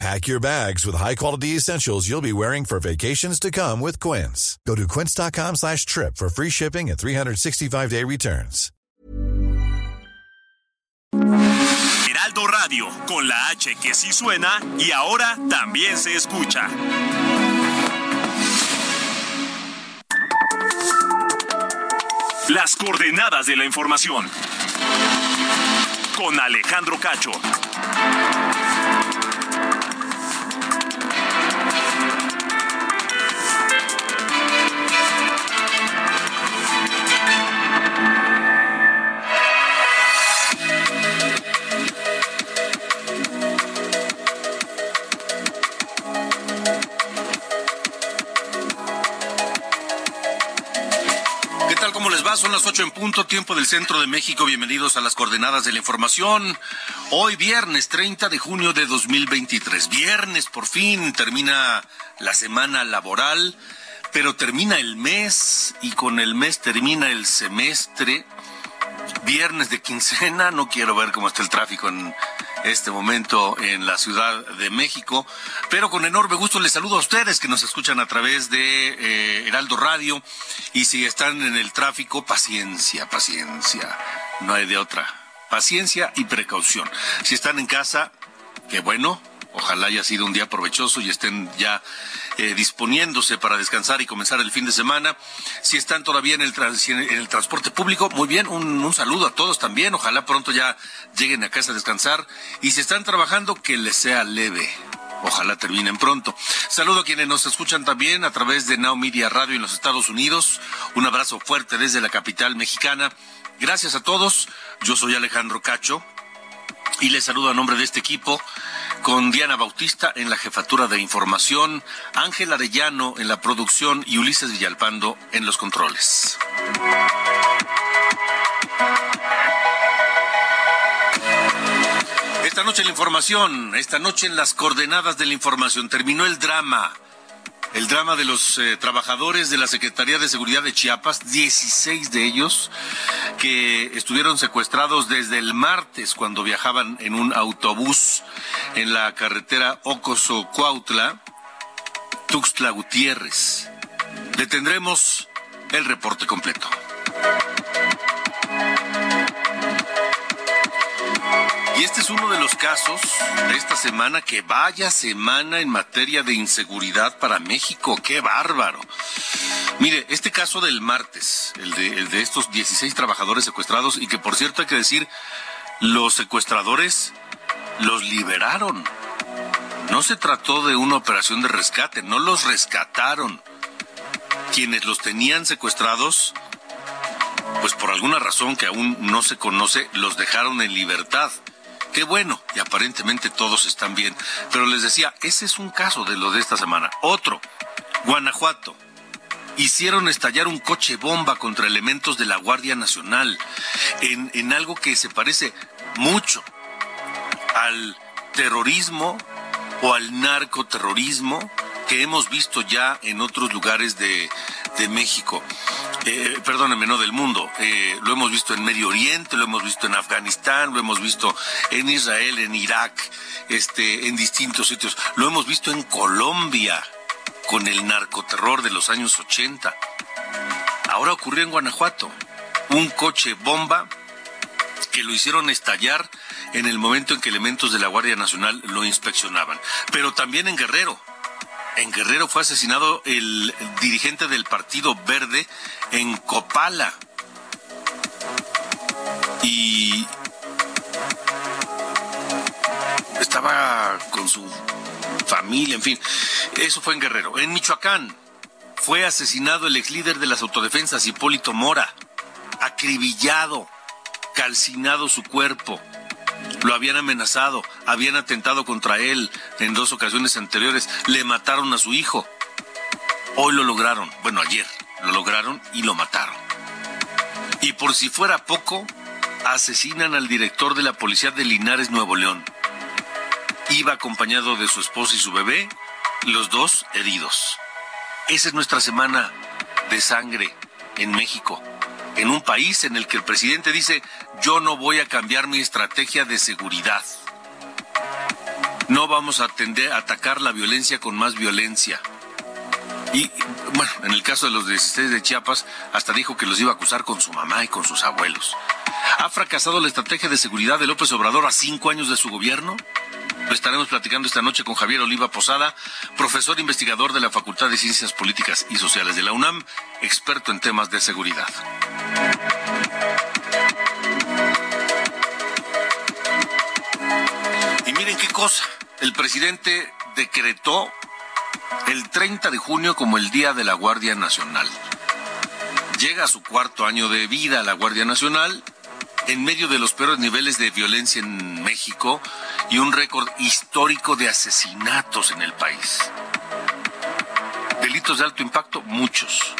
Pack your bags with high-quality essentials you'll be wearing for vacations to come with Quince. Go to quince.com slash trip for free shipping and 365-day returns. Heraldo Radio, con la H que sí suena y ahora también se escucha. Las coordenadas de la información. Con Alejandro Cacho. Son las ocho en punto, tiempo del centro de México. Bienvenidos a las coordenadas de la información. Hoy viernes 30 de junio de 2023. Viernes, por fin, termina la semana laboral, pero termina el mes y con el mes termina el semestre. Viernes de quincena, no quiero ver cómo está el tráfico en este momento en la Ciudad de México. Pero con enorme gusto les saludo a ustedes que nos escuchan a través de eh, Heraldo Radio. Y si están en el tráfico, paciencia, paciencia. No hay de otra. Paciencia y precaución. Si están en casa, qué bueno, Ojalá haya sido un día provechoso y estén ya eh, disponiéndose para descansar y comenzar el fin de semana. Si están todavía en el, transporte público, muy bien, un, saludo a todos también. Ojalá pronto ya lleguen a casa a descansar. Y si están trabajando, que les sea leve. Ojalá terminen pronto. Saludo a quienes nos escuchan también a través de Now Media Radio en los Estados Unidos. Un abrazo fuerte desde la capital mexicana. Gracias a todos. Yo soy Alejandro Cacho y les saludo a nombre de este equipo con Diana Bautista en la jefatura de información, Ángel Arellano en la producción y Ulises Villalpando en los controles. Esta noche la información, esta noche en las coordenadas de la información, terminó el drama el drama de los eh, trabajadores de la Secretaría de Seguridad de Chiapas, 16 de ellos que estuvieron secuestrados desde el martes cuando viajaban en un autobús en la carretera Ocoso-Cuautla, Tuxtla Gutiérrez. Le tendremos el reporte completo. Y este es uno de los casos de esta semana que vaya semana en materia de inseguridad para México. ¡Qué bárbaro! Mire, este caso del martes, el de, de estos 16 trabajadores secuestrados y que por cierto hay que decir, los secuestradores los liberaron. No se trató de una operación de rescate, no los rescataron. Quienes los tenían secuestrados, pues por alguna razón que aún no se conoce, los dejaron en libertad. Qué bueno, y aparentemente todos están bien. Pero les decía, ese es un caso de lo de esta semana. Otro, Guanajuato. Hicieron estallar un coche bomba contra elementos de la Guardia Nacional en, en algo que se parece mucho al terrorismo o al narcoterrorismo que hemos visto ya en otros lugares de, de México eh, perdónenme, no del mundo. Eh, lo hemos visto en Medio Oriente, lo hemos visto en Afganistán, lo hemos visto en Israel, en Irak, este, en distintos sitios. Lo hemos visto en Colombia con el narcoterror de los años 80. Ahora ocurrió en Guanajuato. Un coche bomba que lo hicieron estallar en el momento en que elementos de la Guardia Nacional lo inspeccionaban. Pero también en Guerrero en Guerrero fue asesinado el dirigente del Partido Verde en Copala. Y estaba con su familia, en fin. Eso fue en Guerrero. En Michoacán fue asesinado el ex líder de las autodefensas, Hipólito Mora. Acribillado, calcinado su cuerpo lo habían amenazado, habían atentado contra él en dos ocasiones anteriores, le mataron a su hijo. Hoy lo lograron, bueno, ayer lo lograron y lo mataron. Y por si fuera poco, asesinan al director de la policía de Linares, Nuevo León. Iba acompañado de su esposa y su bebé, los dos heridos. Esa es nuestra semana de sangre en México, en un país en el que el presidente dice, yo no voy a cambiar mi estrategia de seguridad. No vamos a atender atacar la violencia con más violencia. Y bueno, en el caso de los 16 de Chiapas, hasta dijo que los iba a acusar con su mamá y con sus abuelos. ¿Ha fracasado la estrategia de seguridad de López Obrador a cinco años de su gobierno? Lo estaremos platicando esta noche con Javier Oliva Posada, profesor investigador de la Facultad de Ciencias Políticas y Sociales de la UNAM, experto en temas de seguridad. El presidente decretó el 30 de junio como el Día de la Guardia Nacional. Llega a su cuarto año de vida la Guardia Nacional en medio de los peores niveles de violencia en México y un récord histórico de asesinatos en el país. Delitos de alto impacto, muchos.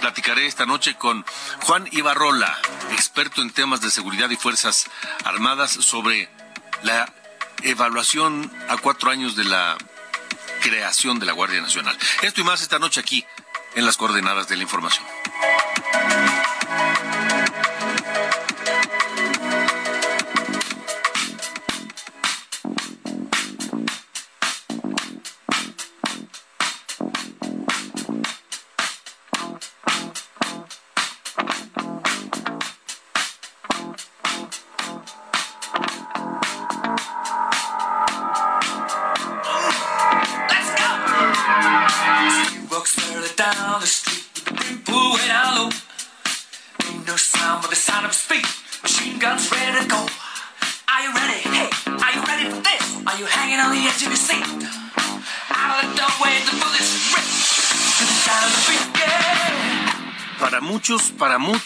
Platicaré esta noche con Juan Ibarrola, experto en temas de seguridad y Fuerzas Armadas, sobre la evaluación a cuatro años de la creación de la Guardia Nacional. Esto y más esta noche aquí en las coordenadas de la información.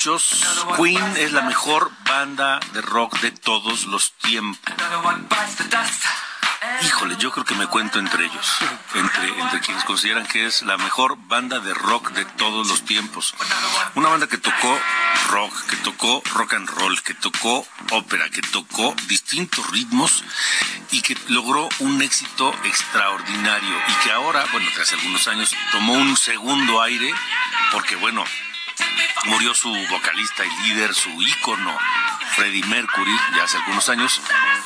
Muchos, Queen es la mejor banda de rock de todos los tiempos. Híjole, yo creo que me cuento entre ellos, entre, entre quienes consideran que es la mejor banda de rock de todos los tiempos. Una banda que tocó rock, que tocó rock and roll, que tocó ópera, que tocó distintos ritmos y que logró un éxito extraordinario y que ahora, bueno, tras algunos años, tomó un segundo aire porque, bueno, murió su vocalista y líder, su ícono, Freddie Mercury, ya hace algunos años,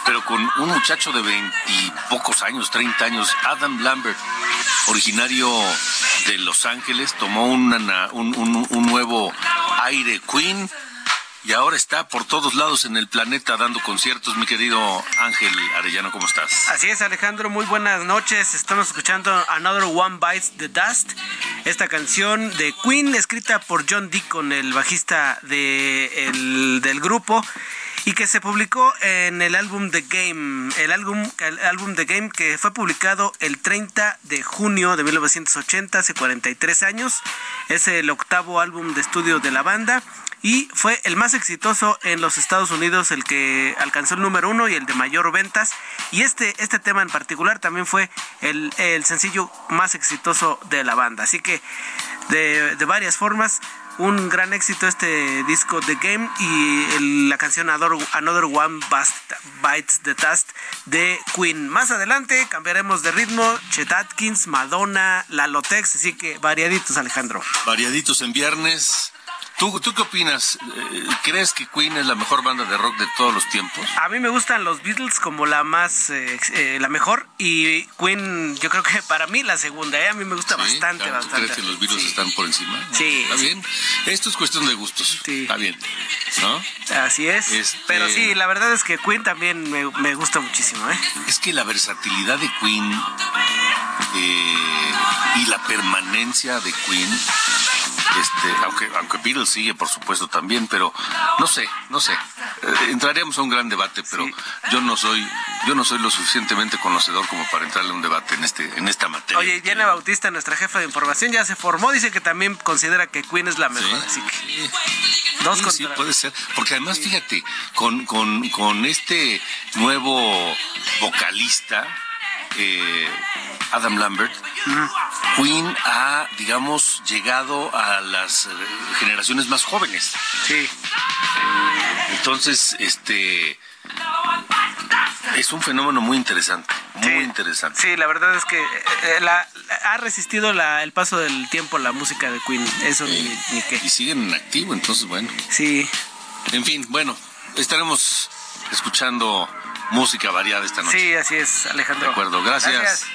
pero con un muchacho de veintipocos años, 30 años, Adam Lambert, originario de Los Ángeles, tomó una, un, un, un nuevo aire Queen y ahora está por todos lados en el planeta dando conciertos. Mi querido Ángel Arellano, ¿cómo estás? Así es, Alejandro, muy buenas noches. Estamos escuchando Another One Bites the Dust, esta canción de Queen escrita por John Deacon, el bajista de el, del grupo y que se publicó en el álbum The Game, el álbum, el álbum The Game que fue publicado el 30 de junio de 1980, hace 43 años. Es el octavo álbum de estudio de la banda y fue el más exitoso en los Estados Unidos, el que alcanzó el número uno y el de mayor ventas. Y este, este tema en particular también fue el, el sencillo más exitoso de la banda. Así que de, de varias formas un gran éxito este disco The Game y la canción Another One Bites the Dust de Queen. Más adelante cambiaremos de ritmo, Chet Atkins, Madonna, Lalotex, así que variaditos Alejandro. Variaditos en viernes. ¿Tú, ¿Tú qué opinas? Eh, ¿Crees que Queen es la mejor banda de rock de todos los tiempos? A mí me gustan los Beatles como la más, eh, eh, la mejor y Queen yo creo que para mí la segunda, ¿eh? a mí me gusta Sí, bastante, claro, ¿tú bastante. ¿Crees que los Beatles Sí. están por encima? Sí, Está sí. bien. Esto es cuestión de gustos. Sí. Está bien. ¿No? Así es, Este- pero sí, la verdad es que Queen también me, me gusta muchísimo, ¿eh? Es que la versatilidad de Queen y la permanencia de Queen, este, aunque, aunque Beatles sigue, por supuesto, también, pero no sé, no sé. Eh, entraríamos a un gran debate, pero Sí. yo no soy, yo no soy lo suficientemente conocedor como para entrarle a un debate en este, en esta materia. Oye, Diana Bautista, nuestra jefa de información, ya se formó, dice que también considera que Queen es la Sí, mejor, así que dos Sí, sí, puede ser. Porque además, fíjate, con, con, con este nuevo vocalista, eh, Adam Lambert, Queen ha, digamos, llegado a las eh, generaciones más jóvenes. Sí. Entonces, este es un fenómeno muy interesante, muy interesante. Sí, la verdad es que eh, la, ha resistido la, el paso del tiempo la música de Queen, eso ni, ni qué. Y siguen en activo, entonces bueno. Sí. En fin, bueno, estaremos escuchando música variada esta noche. Sí, así es, Alejandro. De acuerdo, gracias. Gracias.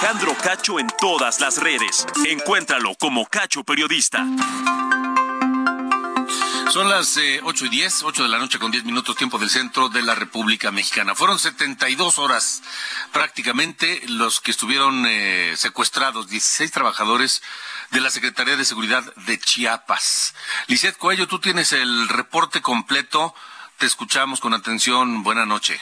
Alejandro Cacho en todas las redes. Encuéntralo como Cacho Periodista. Son las eh, 8 y 10, 8 de la noche con 10 minutos tiempo del centro de la República Mexicana. Fueron 72 horas prácticamente los que estuvieron eh, secuestrados, 16 trabajadores de la Secretaría de Seguridad de Chiapas. Lisette Coello, tú tienes el reporte completo. Te escuchamos con atención. Buena noche.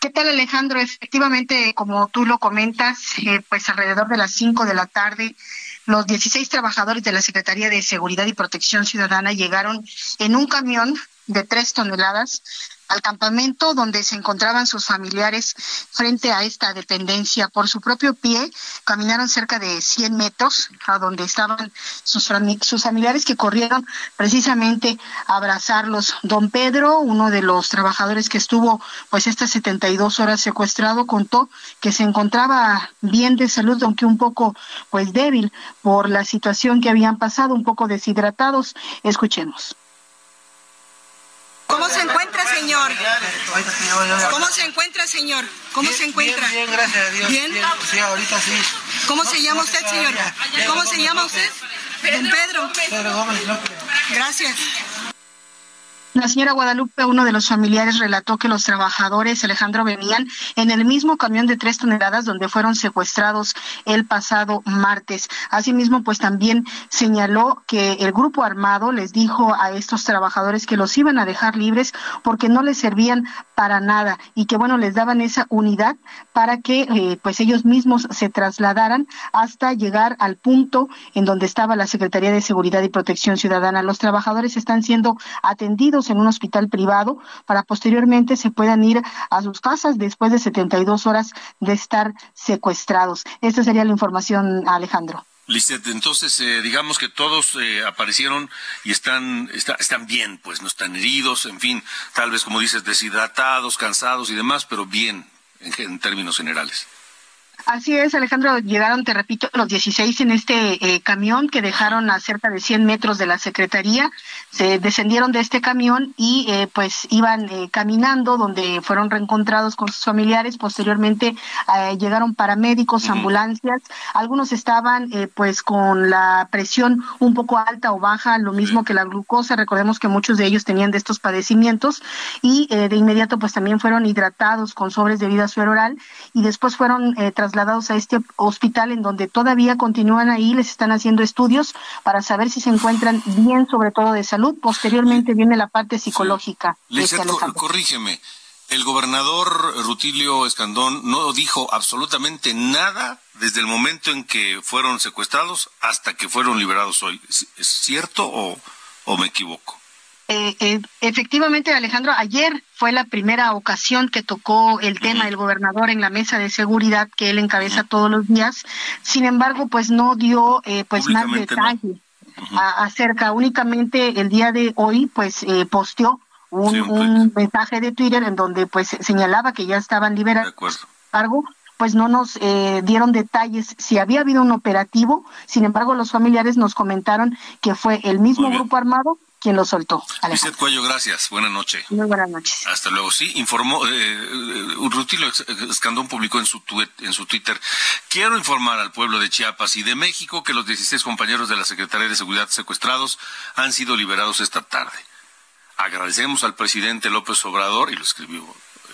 ¿Qué tal Alejandro? Efectivamente, como tú lo comentas, eh, pues alrededor de las 5 de la tarde, los 16 trabajadores de la Secretaría de Seguridad y Protección Ciudadana llegaron en un camión de tres toneladas al campamento donde se encontraban sus familiares frente a esta dependencia. Por su propio pie caminaron cerca de 100 metros a donde estaban sus, sus familiares que corrieron precisamente a abrazarlos. Don Pedro, uno de los trabajadores que estuvo pues estas 72 horas secuestrado, contó que se encontraba bien de salud, aunque un poco pues débil por la situación que habían pasado, un poco deshidratados. Escuchemos. ¿Cómo se encuentra, señor? ¿Cómo se encuentra, señor? ¿Cómo se encuentra? Bien, bien, gracias a Dios. ¿Bien? Sí, ahorita sí. ¿Cómo se llama usted, señor? ¿Cómo se llama usted? Don Pedro. Pedro Gómez López. Gracias. La señora Guadalupe, uno de los familiares, relató que los trabajadores, Alejandro, venían en el mismo camión de tres toneladas donde fueron secuestrados el pasado martes. Asimismo, pues también señaló que el grupo armado les dijo a estos trabajadores que los iban a dejar libres porque no les servían para nada y que, bueno, les daban esa unidad para que, eh, pues ellos mismos se trasladaran hasta llegar al punto en donde estaba la Secretaría de Seguridad y Protección Ciudadana. Los trabajadores están siendo atendidos en un hospital privado para posteriormente se puedan ir a sus casas después de 72 horas de estar secuestrados. Esta sería la información, Alejandro. Lisette, entonces eh, digamos que todos eh, aparecieron y están, está- están bien, pues no están heridos, en fin, tal vez como dices, deshidratados, cansados y demás, pero bien en términos generales. Así es, Alejandro, llegaron, te repito, los 16 en este eh, camión que dejaron a cerca de 100 metros de la Secretaría, se descendieron de este camión y eh, pues iban eh, caminando donde fueron reencontrados con sus familiares, posteriormente eh, llegaron paramédicos, ambulancias, algunos estaban eh, pues con la presión un poco alta o baja, lo mismo que la glucosa, recordemos que muchos de ellos tenían de estos padecimientos y eh, de inmediato pues también fueron hidratados con sobres de vida suero oral y después fueron trasladados a este hospital en donde todavía continúan ahí, les están haciendo estudios para saber si se encuentran bien, sobre todo de salud. Posteriormente viene la parte psicológica. Alejandro. corrígeme, el gobernador Rutilio Escandón no dijo absolutamente nada desde el momento en que fueron secuestrados hasta que fueron liberados hoy. ¿Es, cierto o, o me equivoco? Eh, eh, efectivamente, Alejandro, ayer fue la primera ocasión que tocó el tema el gobernador en la mesa de seguridad que él encabeza todos los días. Sin embargo, pues no dio eh, pues más no. A- acerca. Únicamente el día de hoy, pues eh, posteó un, Sí, un un mensaje de Twitter en donde pues señalaba que ya estaban De liberados acuerdo. embargo, pues no nos eh, dieron detalles si había habido un operativo. Sin embargo, los familiares nos comentaron que fue el mismo grupo armado quien lo soltó. Lisette Cuello, gracias. Buenas noches. Muy buenas noches. Hasta luego. Sí, informó, eh, eh, Rutilio Escandón publicó en su, tuit- en su Twitter, quiero informar al pueblo de Chiapas y de México que los 16 compañeros de la Secretaría de Seguridad secuestrados han sido liberados esta tarde. Agradecemos al presidente López Obrador, y lo escribió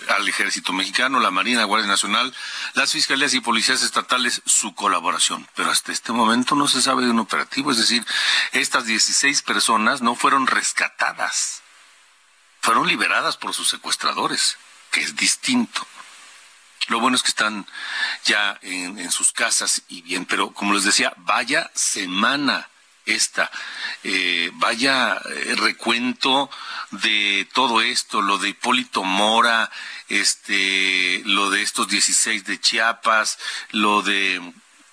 al ejército mexicano, la Marina, Guardia Nacional, las fiscalías y policías estatales su colaboración. Pero hasta este momento no se sabe de un operativo, es decir, estas 16 personas no fueron rescatadas fueron liberadas por sus secuestradores, que es distinto. Lo bueno es que están ya en, sus casas y bien, pero como les decía, vaya semana esta. Eh, vaya eh, recuento de todo esto, lo de Hipólito Mora, este, lo de estos 16 de Chiapas, lo de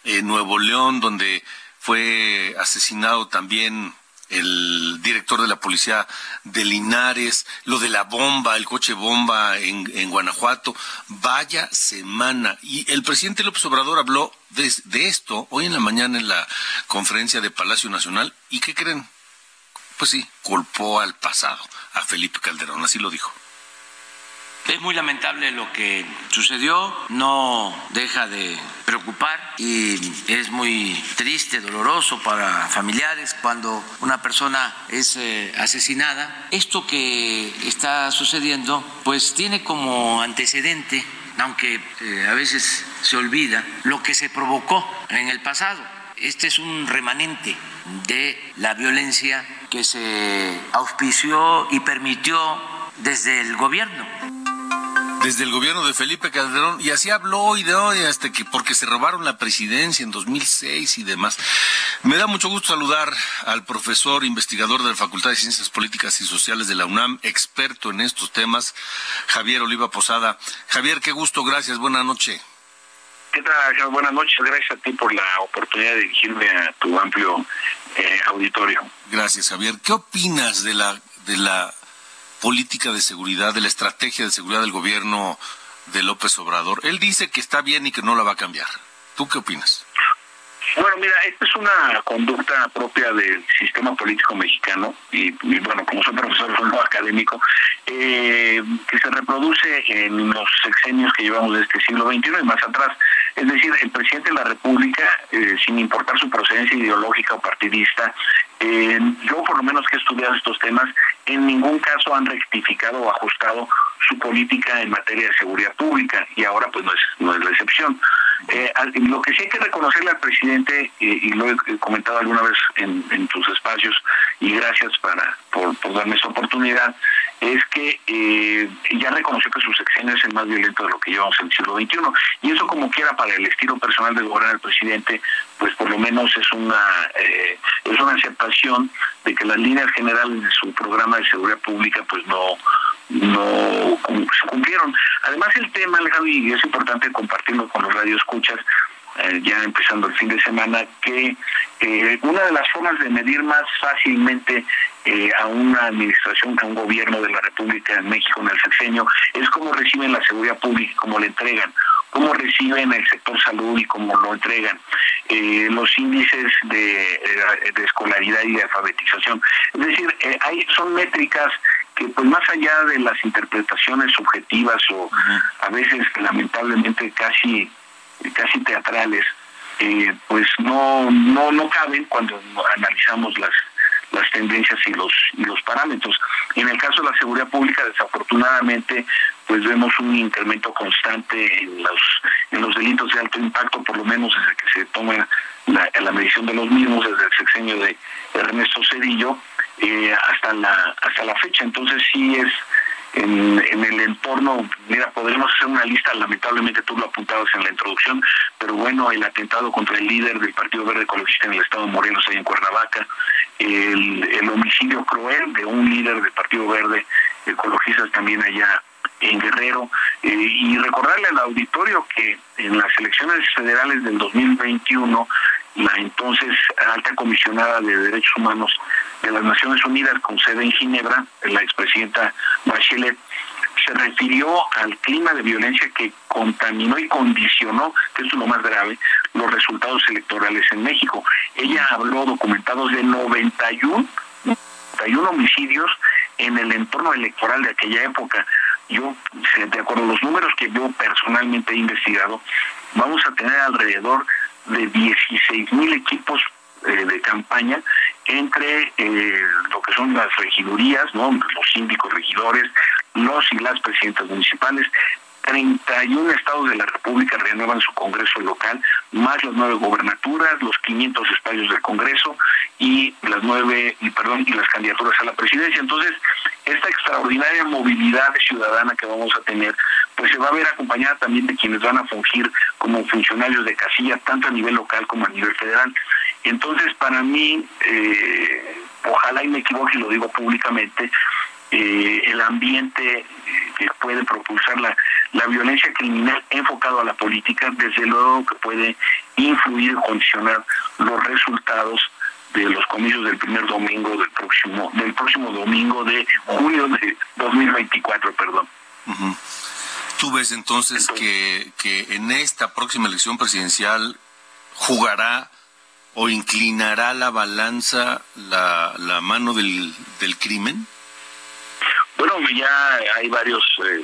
eh, Nuevo León, donde fue asesinado también el director de la policía de Linares, lo de la bomba, el coche bomba en, en Guanajuato. Vaya semana. Y el presidente López Obrador habló de, de, esto hoy en la mañana en la conferencia de Palacio Nacional. ¿Y qué creen? Pues sí, culpó al pasado, a Felipe Calderón, así lo dijo. Es muy lamentable lo que sucedió, no deja de preocupar y es muy triste, doloroso para familiares cuando una persona es eh, asesinada. Esto que está sucediendo pues tiene como antecedente, aunque eh, a veces se olvida, lo que se provocó en el pasado. Este es un remanente de la violencia que se auspició y permitió desde el gobierno desde el gobierno de Felipe Calderón y así habló y de hoy hasta que porque se robaron la presidencia en 2006 y demás. Me da mucho gusto saludar al profesor investigador de la Facultad de Ciencias Políticas y Sociales de la UNAM, experto en estos temas, Javier Oliva Posada. Javier, qué gusto, gracias, buena noche. ¿Qué tal? Buenas noches, gracias a ti por la oportunidad de dirigirme a tu amplio eh, auditorio. Gracias, Javier. ¿Qué opinas de la de la política de seguridad, de la estrategia de seguridad del gobierno de López Obrador. Él dice que está bien y que no la va a cambiar. ¿Tú qué opinas? Bueno, mira, esta es una conducta propia del sistema político mexicano y, bueno, como soy profesor no académico, eh, que se reproduce en los sexenios que llevamos de este siglo XXI y más atrás. Es decir, el presidente de la República, eh, sin importar su procedencia ideológica o partidista, eh, yo por lo menos que he estudiado estos temas, en ningún caso han rectificado o ajustado su política en materia de seguridad pública y ahora pues no es, no es la excepción. Eh, lo que sí hay que reconocerle al presidente, eh, y lo he comentado alguna vez en, en tus espacios, y gracias para por, darme esta oportunidad, es que eh, ya reconoció que su sexenio es el más violento de lo que llevamos en el siglo XXI. Y eso como quiera para el estilo personal del gobierno del presidente, pues por lo menos es una, es una aceptación de que las líneas generales de su programa de seguridad pública pues no no se cumplieron. Además el tema, Alejandro, y es importante compartirlo con los radioescuchas, eh, ya empezando el fin de semana, que eh, una de las formas de medir más fácilmente eh, a una administración, a un gobierno de la República de México en el sexenio, es cómo reciben la seguridad pública, cómo la entregan, cómo reciben el sector salud y cómo lo entregan, los índices de, de, escolaridad y de alfabetización. Es decir, hay, son métricas que pues más allá de las interpretaciones subjetivas o a veces lamentablemente casi casi teatrales eh, pues no no no caben cuando analizamos las las tendencias y los y los parámetros. En el caso de la seguridad pública desafortunadamente pues vemos un incremento constante en los en los delitos de alto impacto por lo menos desde que se toma la, la medición de los mismos desde el sexenio de Ernesto Cedillo eh, hasta la hasta la fecha. Entonces sí es en, el entorno, mira, podríamos hacer una lista, lamentablemente tú lo apuntabas en la introducción, pero bueno, el atentado contra el líder del Partido Verde Ecologista en el estado de Morelos, ahí en Cuernavaca, el, el homicidio cruel de un líder del Partido Verde Ecologista también allá en Guerrero, eh, y recordarle al auditorio que en las elecciones federales del 2021 la entonces alta comisionada de derechos humanos de las Naciones Unidas con sede en Ginebra, la expresidenta Bachelet, se refirió al clima de violencia que contaminó y condicionó, que es lo más grave, los resultados electorales en México. Ella habló documentados de 91, 91 homicidios en el entorno electoral de aquella época. Yo, de acuerdo a los números que yo personalmente he investigado, vamos a tener alrededor de 16 mil equipos eh, de campaña entre eh, lo que son las regidurías, los síndicos regidores, los y las presidentas municipales, 31 estados de la República renuevan su Congreso local, más las nueve gobernaturas, los 500 espacios del Congreso y las nueve, y perdón, y las candidaturas a la presidencia. Entonces, esta extraordinaria movilidad ciudadana que vamos a tener, pues se va a ver acompañada también de quienes van a fungir como funcionarios de casilla, tanto a nivel local como a nivel federal. Entonces, para mí, eh, ojalá y me equivoque y lo digo públicamente, eh, el ambiente que puede propulsar la, la violencia criminal enfocado a la política, desde luego que puede influir y condicionar los resultados de los comicios del primer domingo del próximo del próximo domingo de junio de 2024, perdón. ¿Tú ves entonces que, que en esta próxima elección presidencial jugará o inclinará la balanza la, la mano del, del crimen? Bueno, ya hay varios eh,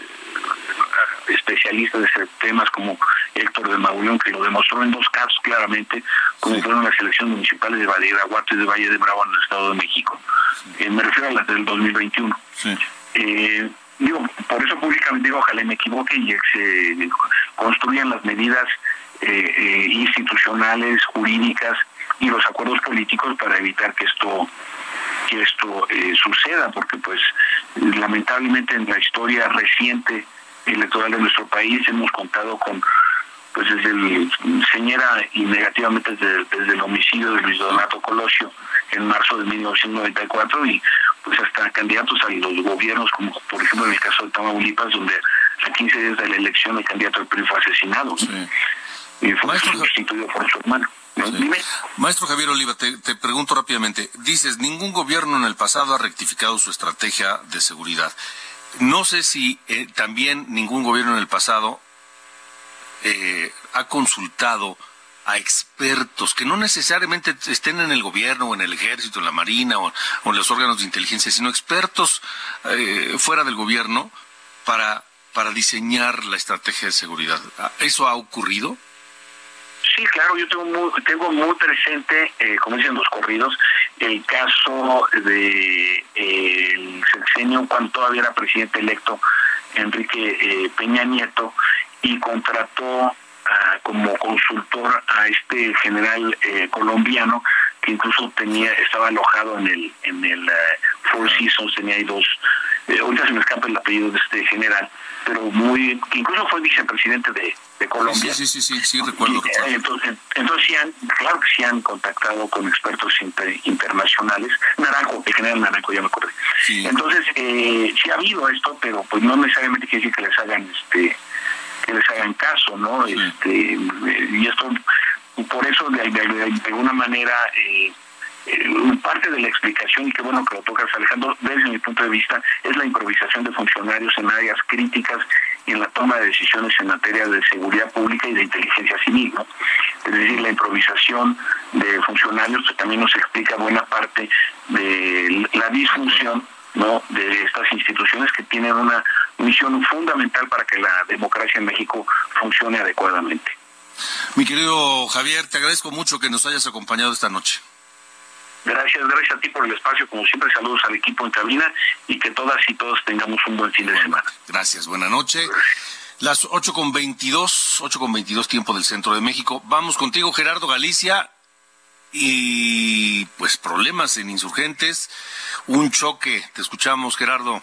especialistas de ese temas como Héctor de Mauleón que lo demostró en dos casos claramente, como fueron las elecciones municipales de Badiraguato y de Valle de Bravo en el Estado de México. Eh, me refiero a las del 2021. Eh, digo, por eso públicamente digo, ojalá me equivoque y se construyan las medidas eh, institucionales, jurídicas y los acuerdos políticos para evitar que esto que esto suceda, porque pues lamentablemente en la historia reciente electoral de nuestro país hemos contado con pues desde el señora y negativamente desde, el homicidio de Luis Donato Colosio en marzo de 1994 y pues hasta candidatos a los gobiernos como por ejemplo en el caso de Tamaulipas donde a 15 días de la elección el candidato del PRI fue asesinado y fue sustituido por su hermano. Maestro Javier Oliva, te, te, pregunto rápidamente. Dices, ningún gobierno en el pasado ha rectificado su estrategia de seguridad. No sé si eh, también ningún gobierno en el pasado eh, ha consultado a expertos que no necesariamente estén en el gobierno o en el ejército, en la marina o, en los órganos de inteligencia, sino expertos eh, fuera del gobierno para, para diseñar la estrategia de seguridad. ¿Eso ha ocurrido? Sí, claro, yo tengo muy, tengo muy presente, eh, como dicen los corridos, el caso de eh, el sexenio cuando todavía era presidente electo Enrique eh, Peña Nieto y contrató como consultor a este general colombiano que incluso tenía estaba alojado en el en el Four Seasons tenía ahí dos ahorita se me escapa el apellido de este general pero muy que incluso fue vicepresidente de, de Colombia. Sí, sí, sí, sí, recuerdo. entonces, entonces sí han, claro que sí han contactado con expertos internacionales. Naranjo, el general Naranjo, ya me acordé. Entonces, eh, sí ha habido esto, pero pues no necesariamente quiere decir que les hagan este que les hagan caso, ¿no? Este eh, y esto por eso de, de alguna manera eh, eh, parte de la explicación, y qué bueno que lo tocas Alejandro, desde mi punto de vista, es la improvisación de funcionarios en áreas críticas y en la toma de decisiones en materia de seguridad pública y de inteligencia civil. Es decir, la improvisación de funcionarios que también nos explica buena parte de la disfunción ¿no? de estas instituciones que tienen una misión fundamental para que la democracia en México funcione adecuadamente. Mi querido Javier, te agradezco mucho que nos hayas acompañado esta noche. Gracias, gracias a ti por el espacio. Como siempre, saludos al equipo en cabina y que todas y todos tengamos un buen fin de semana. Gracias, buena noche. Las 8 con 22, 8 con 22 tiempo del centro de México. Vamos contigo, Gerardo Galicia. Y pues problemas en insurgentes, un choque. Te escuchamos, Gerardo.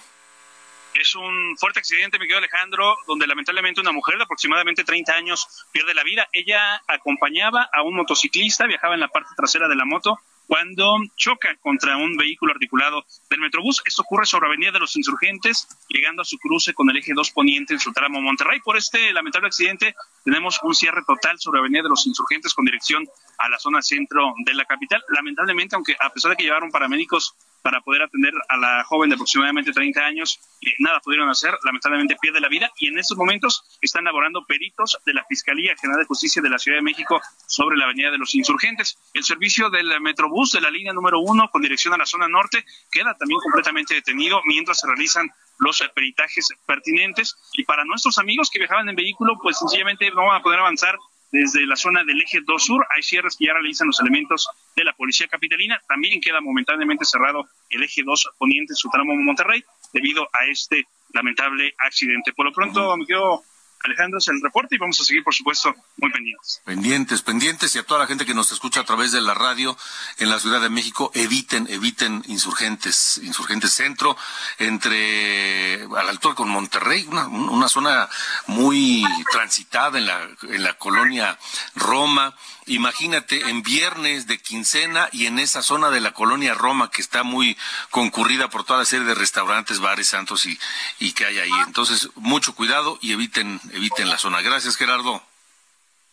Es un fuerte accidente, Miguel Alejandro, donde lamentablemente una mujer de aproximadamente 30 años pierde la vida. Ella acompañaba a un motociclista, viajaba en la parte trasera de la moto cuando choca contra un vehículo articulado del Metrobús. Esto ocurre sobre Avenida de los Insurgentes, llegando a su cruce con el eje 2 poniente en su tramo Monterrey. Por este lamentable accidente tenemos un cierre total sobre Avenida de los Insurgentes con dirección a la zona centro de la capital. Lamentablemente, aunque a pesar de que llevaron paramédicos para poder atender a la joven de aproximadamente 30 años. nada pudieron hacer, lamentablemente pierde la vida y en estos momentos están laborando peritos de la Fiscalía General de Justicia de la Ciudad de México sobre la Avenida de los Insurgentes. El servicio del Metrobús de la línea número uno con dirección a la zona norte queda también completamente detenido mientras se realizan los peritajes pertinentes. Y para nuestros amigos que viajaban en vehículo, pues sencillamente no van a poder avanzar desde la zona del eje 2 sur. Hay cierres que ya realizan los elementos de la Policía Capitalina. También queda momentáneamente cerrado el eje 2 poniente en su tramo Monterrey debido a este lamentable accidente. Por lo pronto, me quedo Alejandro, es el reporte y vamos a seguir, por supuesto, muy pendientes. Pendientes, pendientes y a toda la gente que nos escucha a través de la radio en la Ciudad de México, eviten, eviten insurgentes, insurgentes centro, entre, a la con Monterrey, una, una zona muy transitada en la, en la colonia Roma. Imagínate en viernes de quincena y en esa zona de la colonia Roma que está muy concurrida por toda la serie de restaurantes, bares, santos y, y que hay ahí. Entonces, mucho cuidado y eviten eviten la zona. Gracias, Gerardo.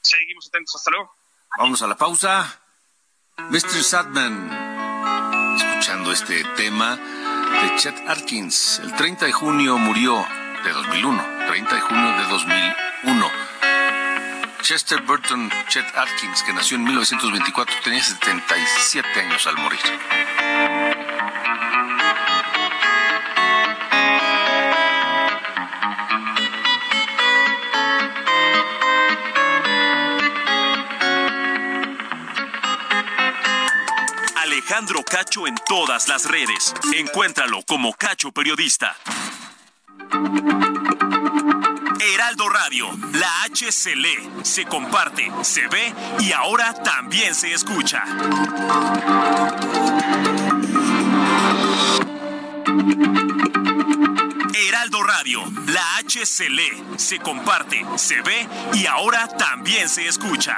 Seguimos atentos, hasta luego. Vamos a la pausa. Mr. Sadman, escuchando este tema de Chet Atkins. El 30 de junio murió de 2001. 30 de junio de 2001. Chester Burton Chet Atkins, que nació en 1924, tenía 77 años al morir. Alejandro Cacho en todas las redes. Encuéntralo como Cacho Periodista. Heraldo Radio, la H se lee, se comparte, se ve y ahora también se escucha. Heraldo Radio, la H se lee, se comparte, se ve y ahora también se escucha.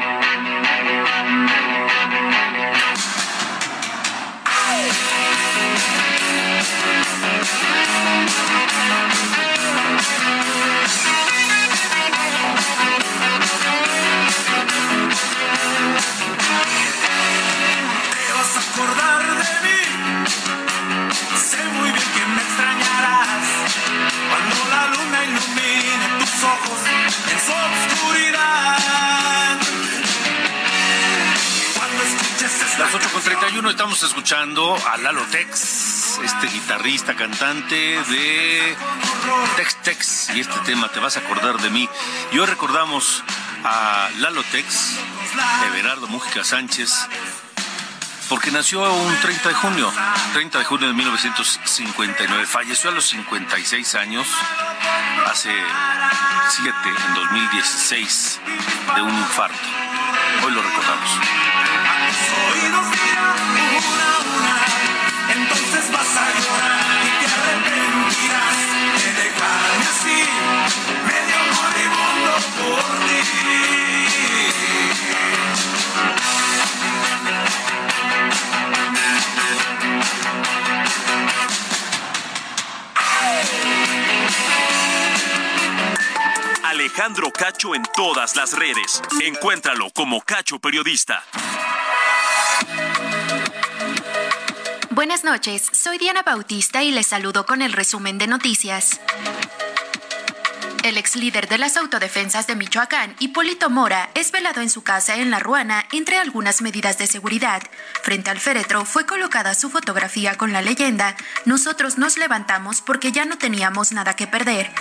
8.31 estamos escuchando a Lalo Tex, este guitarrista, cantante de Tex Tex. Y este tema, te vas a acordar de mí. Y hoy recordamos a Lalo Tex, Everardo Mújica Sánchez, porque nació un 30 de junio, 30 de junio de 1959. Falleció a los 56 años, hace 7, en 2016, de un infarto. Hoy lo recordamos. Alejandro Cacho en todas las redes. Encuéntralo como Cacho Periodista. Buenas noches, soy Diana Bautista y les saludo con el resumen de noticias. El ex líder de las autodefensas de Michoacán, Hipólito Mora, es velado en su casa en La Ruana entre algunas medidas de seguridad. Frente al féretro fue colocada su fotografía con la leyenda Nosotros nos levantamos porque ya no teníamos nada que perder.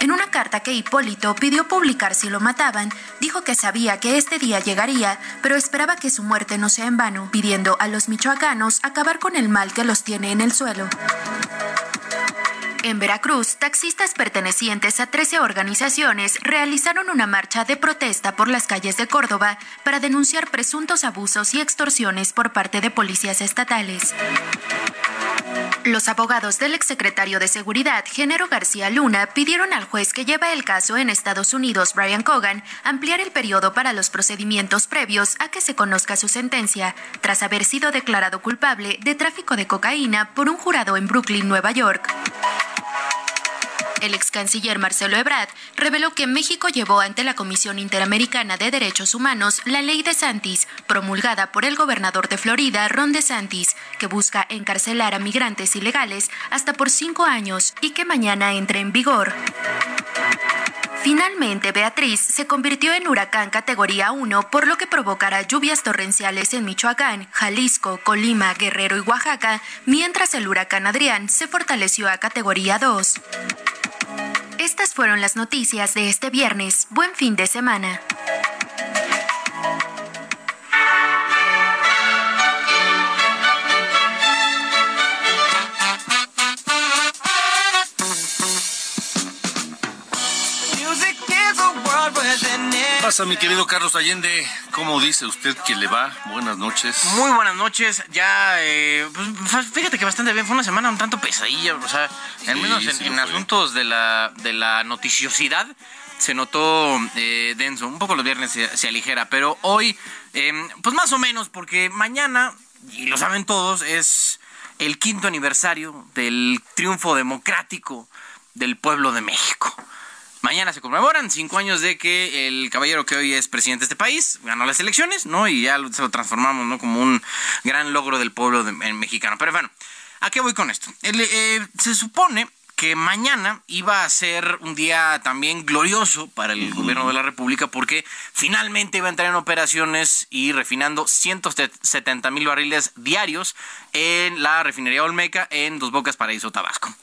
En una carta que Hipólito pidió publicar si lo mataban, dijo que sabía que este día llegaría, pero esperaba que su muerte no sea en vano, pidiendo a los michoacanos acabar con el mal que los tiene en el suelo. En Veracruz, taxistas pertenecientes a 13 organizaciones realizaron una marcha de protesta por las calles de Córdoba para denunciar presuntos abusos y extorsiones por parte de policías estatales. Los abogados del exsecretario de Seguridad, Genaro García Luna, pidieron al juez que lleva el caso en Estados Unidos, Brian Cogan, ampliar el periodo para los procedimientos previos a que se conozca su sentencia, tras haber sido declarado culpable de tráfico de cocaína por un jurado en Brooklyn, Nueva York. El ex canciller Marcelo Ebrard reveló que México llevó ante la Comisión Interamericana de Derechos Humanos la ley de Santis, promulgada por el gobernador de Florida, Ron DeSantis, que busca encarcelar a migrantes ilegales hasta por cinco años y que mañana entre en vigor. Finalmente, Beatriz se convirtió en huracán categoría 1, por lo que provocará lluvias torrenciales en Michoacán, Jalisco, Colima, Guerrero y Oaxaca, mientras el huracán Adrián se fortaleció a categoría 2. Estas fueron las noticias de este viernes. Buen fin de semana. Pasa, mi querido Carlos Allende? ¿Cómo dice usted que le va? Buenas noches. Muy buenas noches. Ya, eh, pues, fíjate que bastante bien. Fue una semana un tanto pesadilla, o sea, al menos en, asuntos de la, de la noticiosidad se notó eh, denso. Un poco los viernes se, aligera, pero hoy, em, pues más o menos, porque mañana, y lo saben todos, es el quinto aniversario del triunfo democrático del pueblo de México. Mañana se conmemoran cinco años de que el caballero que hoy es presidente de este país ganó las elecciones, ¿no? Y ya se lo transformamos, ¿no? Como un gran logro del pueblo mexicano. Pero bueno, ¿a qué voy con esto? Eh, se supone que mañana iba a ser un día también glorioso para el gobierno de la República porque finalmente iba a entrar en operaciones y refinando 170 mil barriles diarios en la refinería Olmeca en Dos Bocas, Paraíso, Tabasco.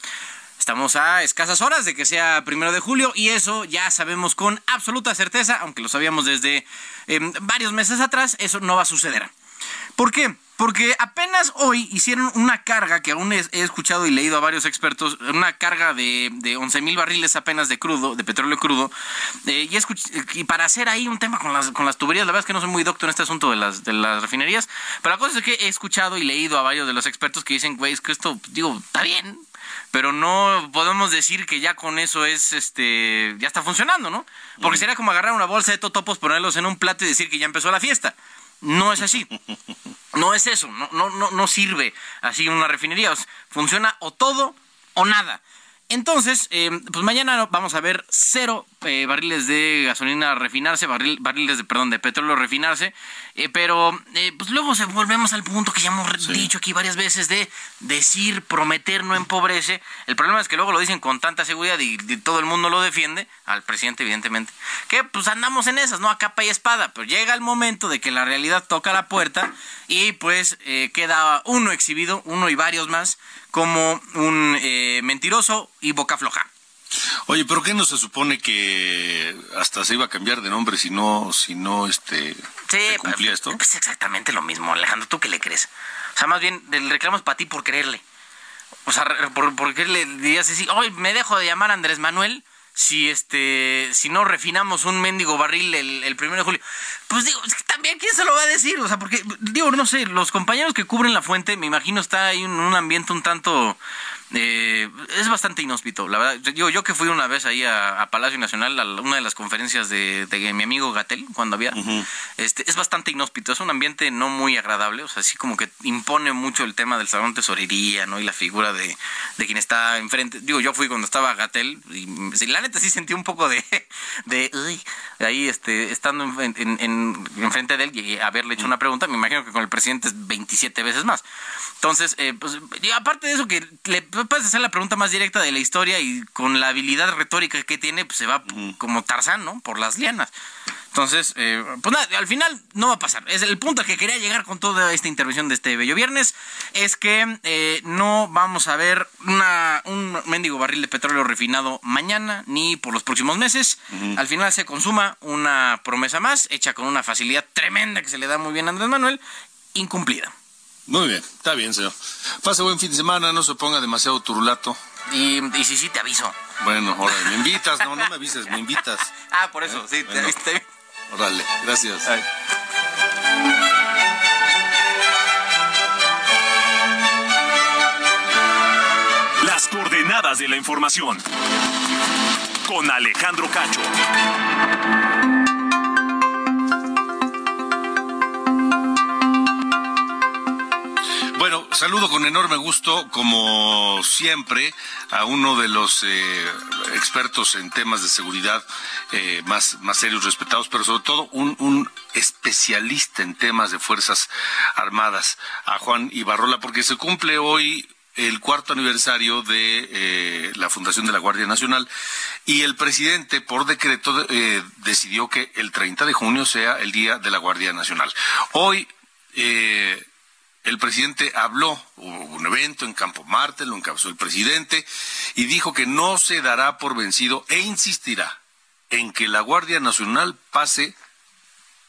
Estamos a escasas horas de que sea primero de julio y eso ya sabemos con absoluta certeza, aunque lo sabíamos desde em, varios meses atrás, eso no va a suceder. ¿Por qué? Porque apenas hoy hicieron una carga que aún he, escuchado y leído a varios expertos, una carga de, de 11 mil barriles apenas de crudo, de petróleo crudo, eh, y, para hacer ahí un tema con las, con las tuberías, la verdad es que no soy muy doctor en este asunto de las, de las refinerías, pero la cosa es que he escuchado y leído a varios de los expertos que dicen, güey, es que esto, digo, está bien, pero no podemos decir que ya con eso es, este, ya está funcionando, ¿no? Porque sería como agarrar una bolsa de totopos, ponerlos en un plato y decir que ya empezó la fiesta. No es así. No es eso. No, no, no, no sirve así una refinería. funciona o todo o nada. Entonces, eh, pues mañana vamos a ver cero eh, barriles de gasolina refinarse, barriles de, perdón, de petróleo refinarse, eh, pero pues luego se volvemos al punto que ya hemos dicho aquí varias veces de decir, prometer no empobrece. El problema es que luego lo dicen con tanta seguridad y, todo el mundo lo defiende, al presidente evidentemente, que pues andamos en esas, ¿no? A capa y espada, pero llega el momento de que la realidad toca la puerta y pues queda uno exhibido, uno y varios más, como un eh, mentiroso y boca floja. Oye, pero qué no se supone que hasta se iba a cambiar de nombre si no, si no, este, se cumplía esto? Pues exactamente lo mismo, Alejandro, ¿tú qué le crees? O sea, más bien, el reclamo es para ti por creerle. O sea, por, por qué le dirías así, hoy me dejo de llamar Andrés Manuel si este si no refinamos un mendigo barril el, el primero de julio pues digo también quién se lo va a decir o sea porque digo no sé los compañeros que cubren la fuente me imagino está ahí en un ambiente un tanto eh, es bastante inhóspito, la verdad. Yo, yo que fui una vez ahí a, Palacio Nacional, a una de las conferencias de, mi amigo Gatel, cuando había, este, es bastante inhóspito, es un ambiente no muy agradable, o sea, así como que impone mucho el tema del salón tesorería, ¿no? Y la figura de, quien está enfrente. Digo, yo fui cuando estaba Gatel, y la neta sí sentí un poco de, de, ahí, este, estando en, en, enfrente de él y haberle hecho una pregunta, me imagino que con el presidente es 27 veces más. Entonces, eh, pues, y aparte de eso, que le puedes hacer la pregunta más directa de la historia y con la habilidad retórica que tiene, pues se va como Tarzán, ¿no? Por las lianas. Entonces, eh, pues nada, al final no va a pasar. Es el punto que quería llegar con toda esta intervención de este bello viernes es que eh, no vamos a ver una, un mendigo barril de petróleo refinado mañana ni por los próximos meses. Al final se consuma una promesa más, hecha con una facilidad tremenda que se le da muy bien a Andrés Manuel, incumplida. Muy bien, está bien, señor. Pase buen fin de semana, no se ponga demasiado turulato, Y, y si sí, te aviso. Bueno, órale, me invitas, no, no me avises, me invitas. Ah, por eso, sí, Bueno. te, te- Órale, gracias. Las coordenadas de la información. Con Alejandro Cacho. Bueno, saludo con enorme gusto, como siempre, a uno de los eh, expertos en temas de seguridad eh, más, serios, respetados, pero sobre todo un, especialista en temas de Fuerzas Armadas, a Juan Ibarrola, porque se cumple hoy el cuarto aniversario de eh, la Fundación de la Guardia Nacional y el presidente por decreto decidió que el 30 de junio sea el Día de la Guardia Nacional. Hoy eh, el presidente habló, hubo un evento en Campo Marte, lo encabezó el presidente y dijo que no se dará por vencido e insistirá en que la Guardia Nacional pase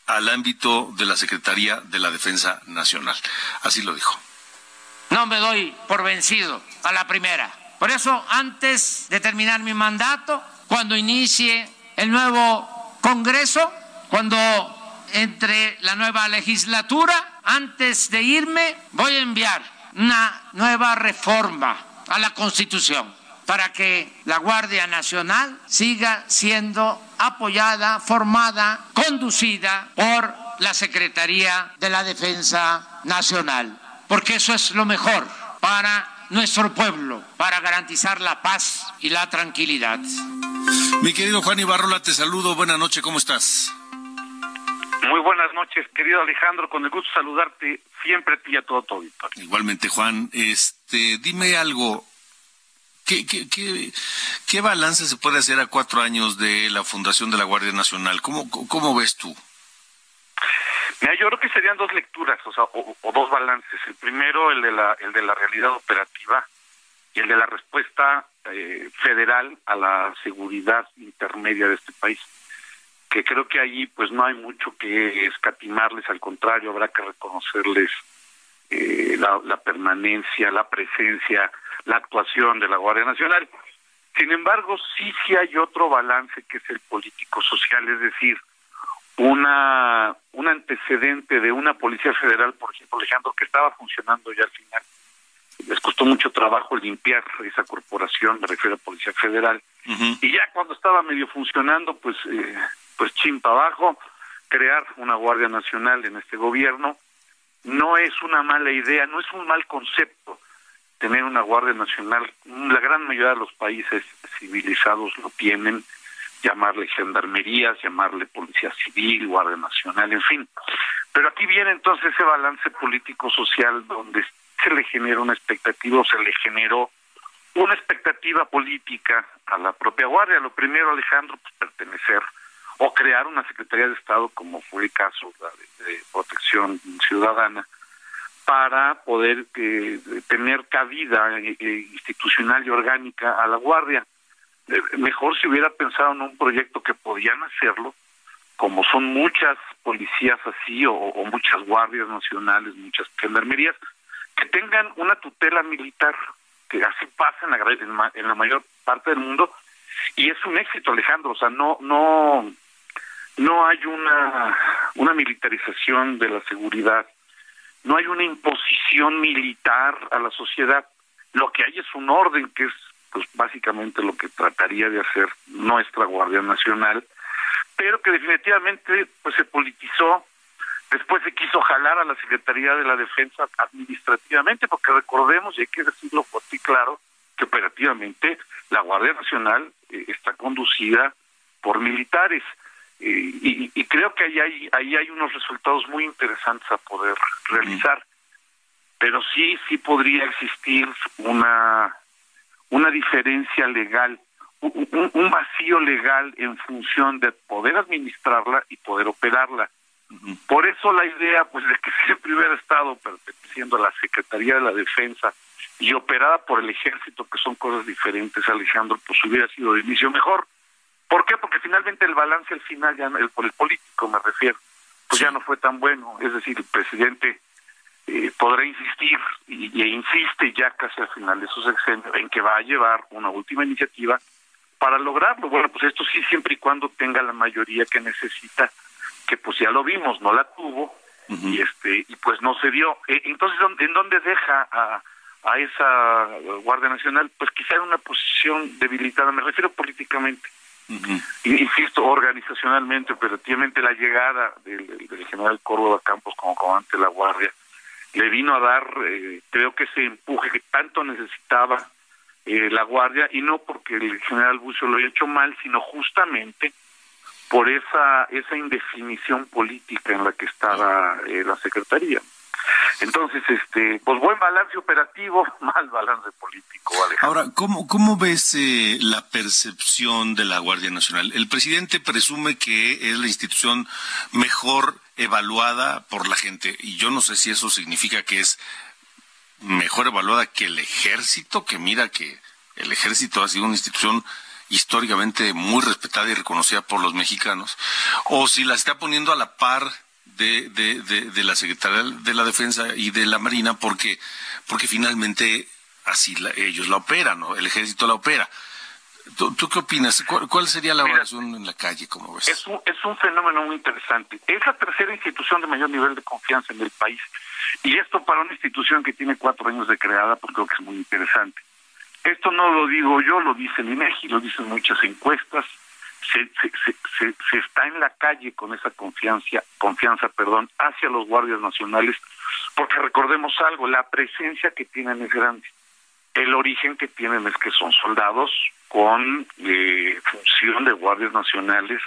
al ámbito de la Secretaría de la Defensa Nacional. Así lo dijo. No me doy por vencido a la primera. Por eso, antes de terminar mi mandato, cuando inicie el nuevo Congreso, cuando entre la nueva legislatura, antes de irme, voy a enviar una nueva reforma a la Constitución para que la Guardia Nacional siga siendo apoyada, formada, conducida por la Secretaría de la Defensa Nacional, porque eso es lo mejor para nuestro pueblo, para garantizar la paz y la tranquilidad. Mi querido Juan Ibarrola, te saludo. Buenas noches, ¿cómo estás? Muy buenas noches, querido Alejandro, con el gusto de saludarte siempre a ti y a todo tu auditorio. Igualmente, Juan, este, dime algo. ¿Qué, qué, qué, qué balance se puede hacer a cuatro años de la fundación de la Guardia Nacional? ¿Cómo, cómo ves tú? Mira, yo creo que serían dos lecturas, o sea, o, o dos balances. El primero, el de la, el de la realidad operativa y el de la respuesta eh, federal a la seguridad intermedia de este país. Que creo que allí, pues, no hay mucho que escatimarles, al contrario, habrá que reconocerles eh, la, la permanencia, la presencia, la actuación de la Guardia Nacional. Sin embargo, sí, sí hay otro balance que es el político-social, es decir, una un antecedente de una policía federal, por ejemplo, Alejandro, que estaba funcionando ya al final. Les costó mucho trabajo limpiar esa corporación, me refiero a Policía Federal. Y ya cuando estaba medio funcionando, pues, eh, pues chimpa abajo, crear una Guardia Nacional en este gobierno. No es una mala idea, no es un mal concepto tener una Guardia Nacional. La gran mayoría de los países civilizados lo tienen llamarle gendarmerías, llamarle policía civil, guardia nacional, en fin. Pero aquí viene entonces ese balance político-social donde se le genera una expectativa o se le generó una expectativa política a la propia guardia. Lo primero, Alejandro, pues pertenecer o crear una Secretaría de Estado, como fue el caso de, de protección ciudadana, para poder eh, tener cabida eh, institucional y orgánica a la guardia. Mejor si hubiera pensado en un proyecto que podían hacerlo, como son muchas policías así o, muchas guardias nacionales, muchas gendarmerías, que tengan una tutela militar, que así pasa en la, en, en la mayor parte del mundo, y es un éxito, Alejandro, o sea, no, no, no hay una, una militarización de la seguridad, no hay una imposición militar a la sociedad, lo que hay es un orden que es pues básicamente lo que trataría de hacer nuestra Guardia Nacional, pero que definitivamente pues se politizó, después se quiso jalar a la Secretaría de la Defensa administrativamente, porque recordemos, y hay que decirlo fuerte y claro, que operativamente la Guardia Nacional eh, está conducida por militares. Y, y creo que ahí hay, ahí hay unos resultados muy interesantes a poder realizar. Pero sí, sí podría existir una una diferencia legal, un, vacío legal en función de poder administrarla y poder operarla. Por eso la idea, pues, de que siempre hubiera estado perteneciendo a la Secretaría de la Defensa y operada por el Ejército, que son cosas diferentes, Alejandro, pues hubiera sido de inicio mejor. ¿Por qué? Porque finalmente el balance al final, ya el, por el político me refiero, pues ya no fue tan bueno. Es decir, el presidente eh, podrá insistir y, insiste ya casi al final de su sexenio en que va a llevar una última iniciativa para lograrlo. Bueno, pues esto sí siempre y cuando tenga la mayoría que necesita, que pues ya lo vimos, no la tuvo y este y pues no se dio. Eh, entonces, ¿en dónde deja a, a esa Guardia Nacional? Pues quizá en una posición debilitada, me refiero políticamente. Insisto, organizacionalmente, operativamente, la llegada del, general Córdoba Campos como comandante de la Guardia le vino a dar, eh, creo que ese empuje que tanto necesitaba eh, la Guardia, y no porque el general Bucio lo haya hecho mal, sino justamente por esa, esa indefinición política en la que estaba eh, la Secretaría. Entonces, este, pues buen balance operativo, mal balance político, Ahora, ¿cómo, cómo ves eh, la percepción de la Guardia Nacional? El presidente presume que es la institución mejor evaluada por la gente, y yo no sé si eso significa que es mejor evaluada que el ejército, que mira que el ejército ha sido una institución históricamente muy respetada y reconocida por los mexicanos, o si la está poniendo a la par de, de, de, la Secretaría de la Defensa y de la Marina porque, porque finalmente así ellos la operan, ¿no? el ejército la opera. ¿Tú, qué opinas? ¿Cuál, sería la evaluación en la calle, como ves? Es un, es un fenómeno muy interesante. Es la tercera institución de mayor nivel de confianza en el país. Y esto para una institución que tiene cuatro años de creada, pues creo que es muy interesante. Esto no lo digo yo, lo dice el INEGI, lo dicen muchas encuestas, se, se, está en la calle con esa confianza, confianza perdón, hacia los guardias nacionales, porque recordemos algo, la presencia que tienen es grande. El origen que tienen es que son soldados con eh, función de guardias nacionales,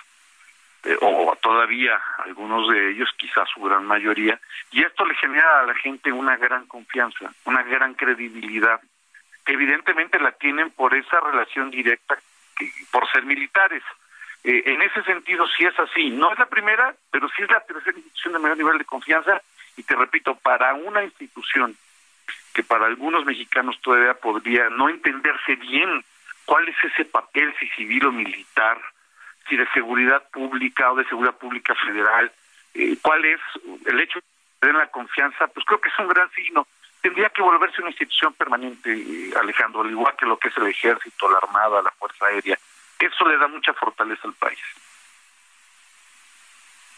eh, o todavía algunos de ellos, quizás su gran mayoría, y esto le genera a la gente una gran confianza, una gran credibilidad, que evidentemente la tienen por esa relación directa, que, por ser militares. Eh, en ese sentido, sí es así. No es la primera, pero sí es la tercera institución de mayor nivel de confianza. Y te repito, para una institución que para algunos mexicanos todavía podría no entenderse bien cuál es ese papel, si civil o militar, si de seguridad pública o de seguridad pública federal, eh, cuál es el hecho de tener la confianza, pues creo que es un gran signo. Tendría que volverse una institución permanente, eh, Alejandro, al igual que lo que es el ejército, la armada, la fuerza aérea eso le da mucha fortaleza al país.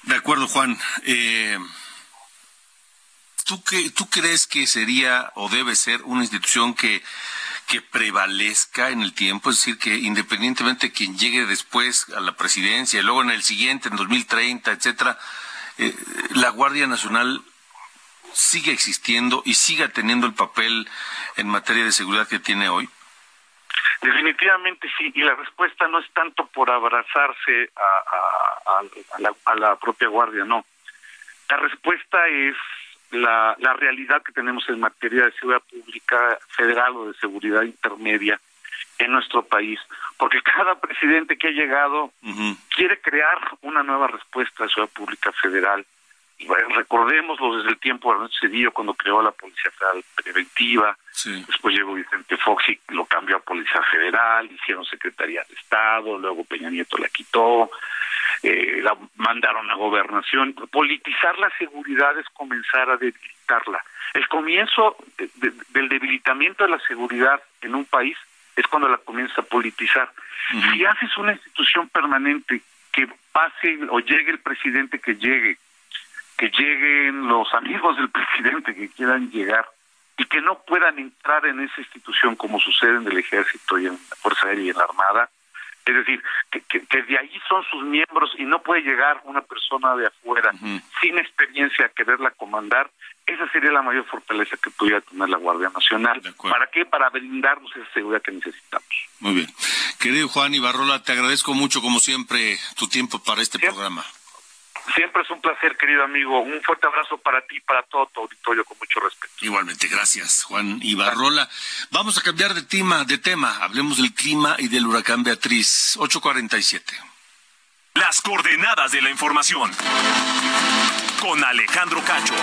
De acuerdo, Juan. Eh, ¿tú, qué, ¿Tú crees que sería o debe ser una institución que, que prevalezca en el tiempo? Es decir, que independientemente de quien llegue después a la presidencia y luego en el siguiente, en 2030, etcétera, eh, la Guardia Nacional siga existiendo y siga teniendo el papel en materia de seguridad que tiene hoy? Definitivamente sí, y la respuesta no es tanto por abrazarse a, la, propia guardia, no. La respuesta es la, la realidad que tenemos en materia de seguridad pública federal o de seguridad intermedia en nuestro país, porque cada presidente que ha llegado quiere crear una nueva respuesta de seguridad pública federal recordémoslo desde el tiempo de Ernesto Cedillo cuando creó la Policía Federal Preventiva, después llegó Vicente Fox y lo cambió a Policía Federal, hicieron Secretaría de Estado, luego Peña Nieto la quitó, eh, la mandaron a gobernación. Politizar la seguridad es comenzar a debilitarla. El comienzo del debilitamiento de la seguridad en un país es cuando la comienza a politizar. Si haces una institución permanente que pase o llegue el presidente que llegue, que lleguen los amigos del presidente que quieran llegar y que no puedan entrar en esa institución como sucede en el ejército y en la Fuerza Aérea y en la Armada. Es decir, que, que, de ahí son sus miembros y no puede llegar una persona de afuera sin experiencia a quererla comandar. Esa sería la mayor fortaleza que pudiera tener la Guardia Nacional. ¿Para qué? Para brindarnos esa seguridad que necesitamos. Muy bien. Querido Juan Ibarrola, te agradezco mucho, como siempre, tu tiempo para este programa. Siempre es un placer, querido amigo. Un fuerte abrazo para ti y para todo tu auditorio, con mucho respeto. Igualmente, gracias, Juan Ibarrola. Vamos a cambiar de tema, de tema. Hablemos del clima y del huracán Beatriz. 847. Las coordenadas de la información. Con Alejandro Cacho.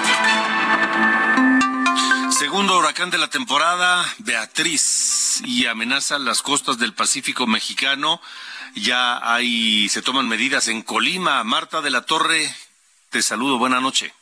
Segundo huracán de la temporada, Beatriz, y amenaza las costas del Pacífico mexicano ya hay, se toman medidas en Colima. Marta de la Torre, te saludo, buena noche.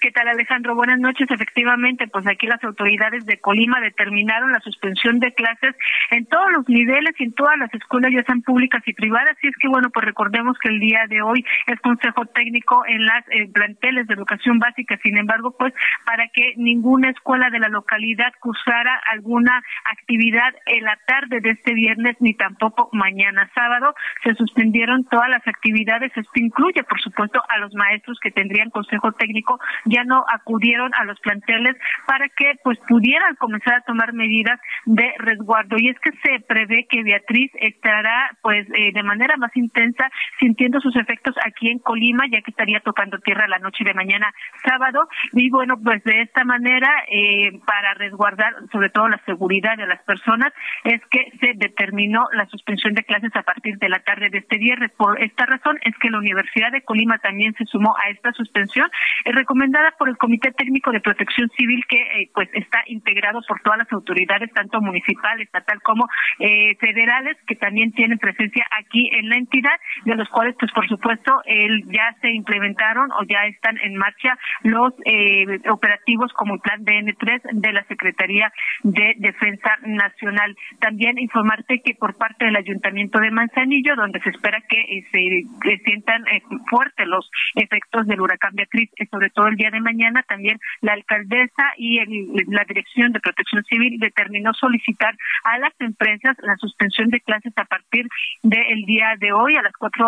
¿Qué tal Alejandro? Buenas noches. Efectivamente, pues aquí las autoridades de Colima determinaron la suspensión de clases en todos los niveles y en todas las escuelas, ya sean públicas y privadas. Y es que, bueno, pues recordemos que el día de hoy es consejo técnico en las eh, planteles de educación básica. Sin embargo, pues para que ninguna escuela de la localidad cursara alguna actividad en la tarde de este viernes ni tampoco mañana sábado, se suspendieron todas las actividades. Esto incluye, por supuesto, a los maestros que tendrían consejo técnico ya no acudieron a los planteles para que pues pudieran comenzar a tomar medidas de resguardo. Y es que se prevé que Beatriz estará pues eh, de manera más intensa sintiendo sus efectos aquí en Colima ya que estaría tocando tierra la noche de mañana sábado. Y bueno pues de esta manera eh, para resguardar sobre todo la seguridad de las personas es que se determinó la suspensión de clases a partir de la tarde de este viernes. Por esta razón es que la Universidad de Colima también se sumó a esta suspensión. Eh, por el Comité Técnico de Protección Civil que eh, pues está integrado por todas las autoridades, tanto municipal, estatal como eh, federales, que también tienen presencia aquí en la entidad, de los cuales pues por supuesto el, ya se implementaron o ya están en marcha los eh, operativos como el plan DN3 de la Secretaría de Defensa Nacional. También informarte que por parte del Ayuntamiento de Manzanillo, donde se espera que se sientan fuertes los efectos del huracán Beatriz, sobre todo el día de mañana también la alcaldesa y la Dirección de Protección Civil determinó solicitar a las empresas la suspensión de clases a partir del día de hoy a las cuatro,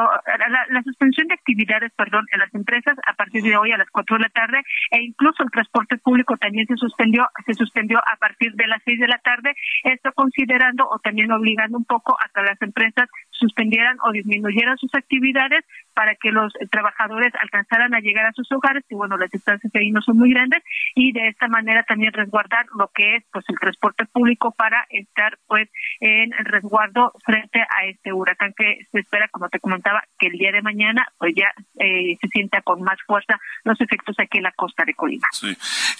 la, suspensión de actividades, perdón, en las empresas a partir de hoy a las cuatro de la tarde e incluso el transporte público también se suspendió, se suspendió a partir de las seis de la tarde, esto considerando o también obligando un poco a que las empresas suspendieran o disminuyeran sus actividades para que los trabajadores alcanzaran a llegar a sus hogares y bueno las distancias ahí no son muy grandes y de esta manera también resguardar lo que es pues el transporte público para estar pues en resguardo frente a este huracán que se espera como te comentaba que el día de mañana pues ya eh, se sienta con más fuerza los efectos aquí en la costa de Colima.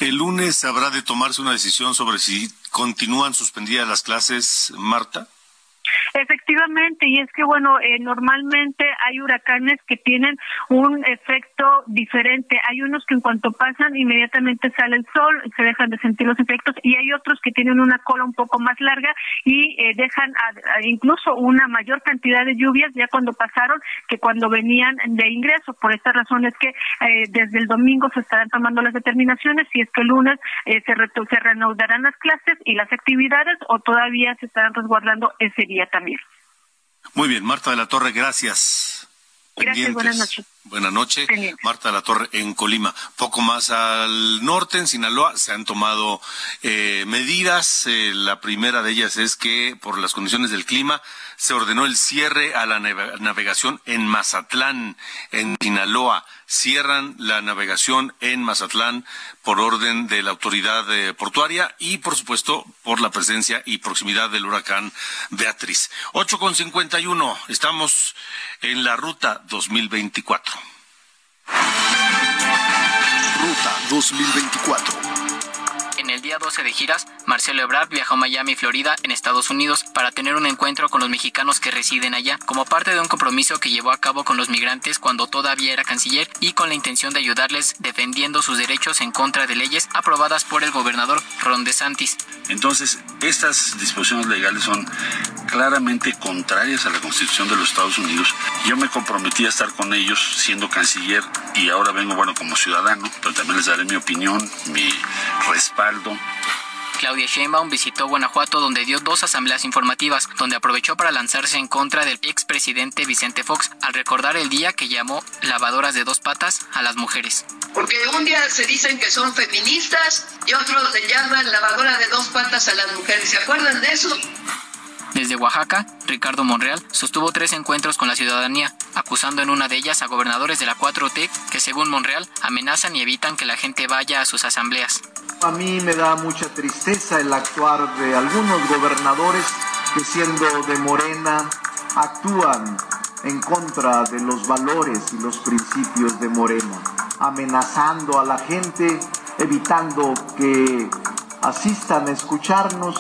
El lunes habrá de tomarse una decisión sobre si continúan suspendidas las clases, Marta. Efectivamente, y es que bueno, eh, normalmente hay huracanes que tienen un efecto diferente. Hay unos que en cuanto pasan inmediatamente sale el sol, se dejan de sentir los efectos, y hay otros que tienen una cola un poco más larga y eh, dejan incluso una mayor cantidad de lluvias ya cuando pasaron que cuando venían de ingreso. Por esta razón es que eh, desde el domingo se estarán tomando las determinaciones si es que el lunes se, se reanudarán las clases y las actividades o todavía se estarán resguardando ese día también. Muy bien, Marta de la Torre, gracias. Gracias, buenas noches. Buenas noches, Marta la Torre en Colima. Poco más al norte, en Sinaloa, se han tomado eh, medidas. Eh, la primera de ellas es que por las condiciones del clima se ordenó el cierre a la navegación en Mazatlán, en Sinaloa. Cierran la navegación en Mazatlán por orden de la autoridad eh, portuaria y, por supuesto, por la presencia y proximidad del huracán Beatriz. Ocho con cincuenta y uno. Estamos en la ruta 2024. Ruta 2024 en el día 12 de giras, Marcelo Ebrard viajó a Miami, Florida, en Estados Unidos, para tener un encuentro con los mexicanos que residen allá, como parte de un compromiso que llevó a cabo con los migrantes cuando todavía era canciller y con la intención de ayudarles defendiendo sus derechos en contra de leyes aprobadas por el gobernador Ron DeSantis. Entonces, estas disposiciones legales son claramente contrarias a la Constitución de los Estados Unidos. Yo me comprometí a estar con ellos siendo canciller y ahora vengo, bueno, como ciudadano, pero también les daré mi opinión, mi respaldo Claudia Sheinbaum visitó Guanajuato donde dio dos asambleas informativas, donde aprovechó para lanzarse en contra del expresidente Vicente Fox al recordar el día que llamó lavadoras de dos patas a las mujeres. Porque un día se dicen que son feministas y otros le llaman lavadora de dos patas a las mujeres. ¿Se acuerdan de eso? Desde Oaxaca, Ricardo Monreal sostuvo tres encuentros con la ciudadanía, acusando en una de ellas a gobernadores de la 4T que, según Monreal, amenazan y evitan que la gente vaya a sus asambleas. A mí me da mucha tristeza el actuar de algunos gobernadores que siendo de Morena actúan en contra de los valores y los principios de Morena, amenazando a la gente, evitando que asistan a escucharnos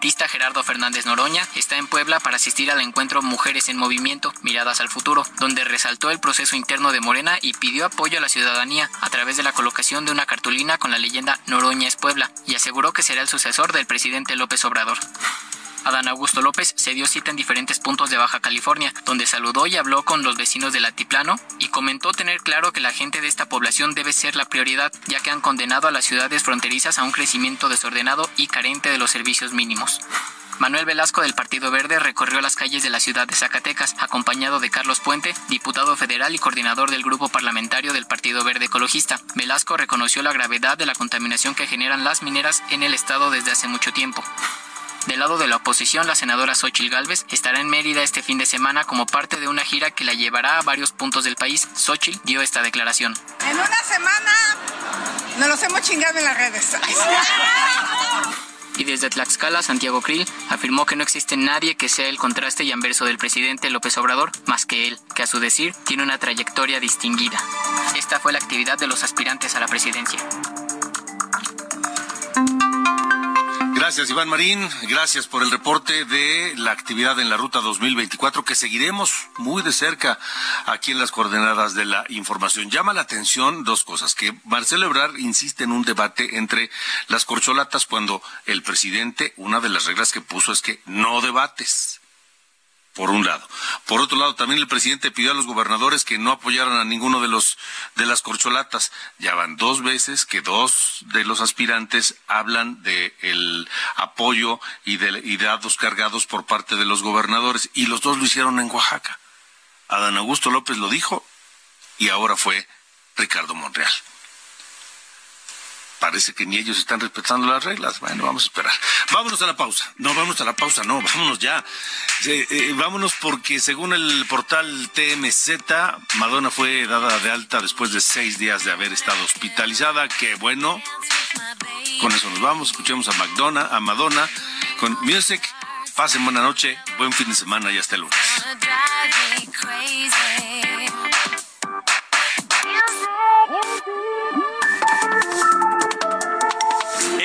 artista Gerardo Fernández Noroña está en Puebla para asistir al encuentro Mujeres en Movimiento, Miradas al Futuro, donde resaltó el proceso interno de Morena y pidió apoyo a la ciudadanía a través de la colocación de una cartulina con la leyenda Noroña es Puebla y aseguró que será el sucesor del presidente López Obrador. Adán Augusto López se dio cita en diferentes puntos de Baja California, donde saludó y habló con los vecinos del Altiplano y comentó tener claro que la gente de esta población debe ser la prioridad, ya que han condenado a las ciudades fronterizas a un crecimiento desordenado y carente de los servicios mínimos. Manuel Velasco del Partido Verde recorrió las calles de la ciudad de Zacatecas, acompañado de Carlos Puente, diputado federal y coordinador del grupo parlamentario del Partido Verde Ecologista. Velasco reconoció la gravedad de la contaminación que generan las mineras en el estado desde hace mucho tiempo. Del lado de la oposición, la senadora Xochil Gálvez estará en Mérida este fin de semana como parte de una gira que la llevará a varios puntos del país. Xochil dio esta declaración. En una semana nos los hemos chingado en las redes. Y desde Tlaxcala, Santiago Krill afirmó que no existe nadie que sea el contraste y anverso del presidente López Obrador más que él, que a su decir tiene una trayectoria distinguida. Esta fue la actividad de los aspirantes a la presidencia. Gracias, Iván Marín. Gracias por el reporte de la actividad en la Ruta 2024 que seguiremos muy de cerca aquí en las coordenadas de la información. Llama la atención dos cosas, que Marcelo Ebrard insiste en un debate entre las corcholatas cuando el presidente, una de las reglas que puso es que no debates por un lado. Por otro lado, también el presidente pidió a los gobernadores que no apoyaran a ninguno de los de las corcholatas. Ya van dos veces que dos de los aspirantes hablan de el apoyo y de, y de datos cargados por parte de los gobernadores y los dos lo hicieron en Oaxaca. Adán Augusto López lo dijo y ahora fue Ricardo Monreal parece que ni ellos están respetando las reglas. Bueno, vamos a esperar. Vámonos a la pausa. No, vamos a la pausa, no, vámonos ya. Eh, vámonos porque según el portal TMZ, Madonna fue dada de alta después de seis días de haber estado hospitalizada. Qué bueno. Con eso nos vamos. Escuchemos a Madonna, a Madonna con Music. Pasen buena noche, buen fin de semana y hasta el lunes.